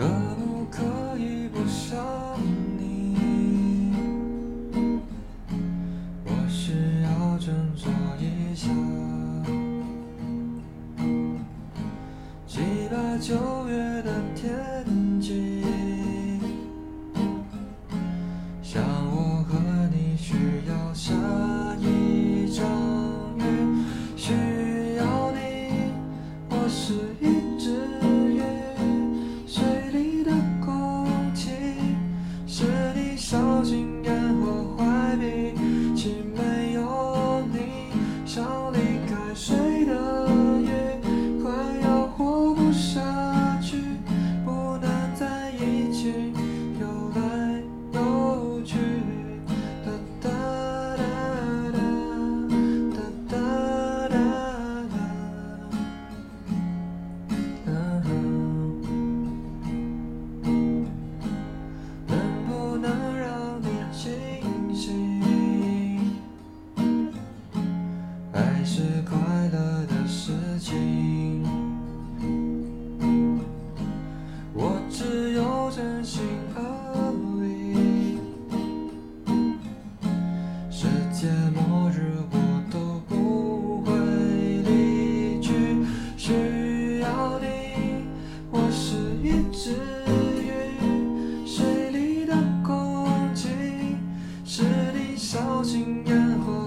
可不可以不想你。我需要振作一下。七八九月的天气。是快乐的事情我只有真心而已世界末日我都不会离去需要你我是一只鱼水里的空气是你小心眼和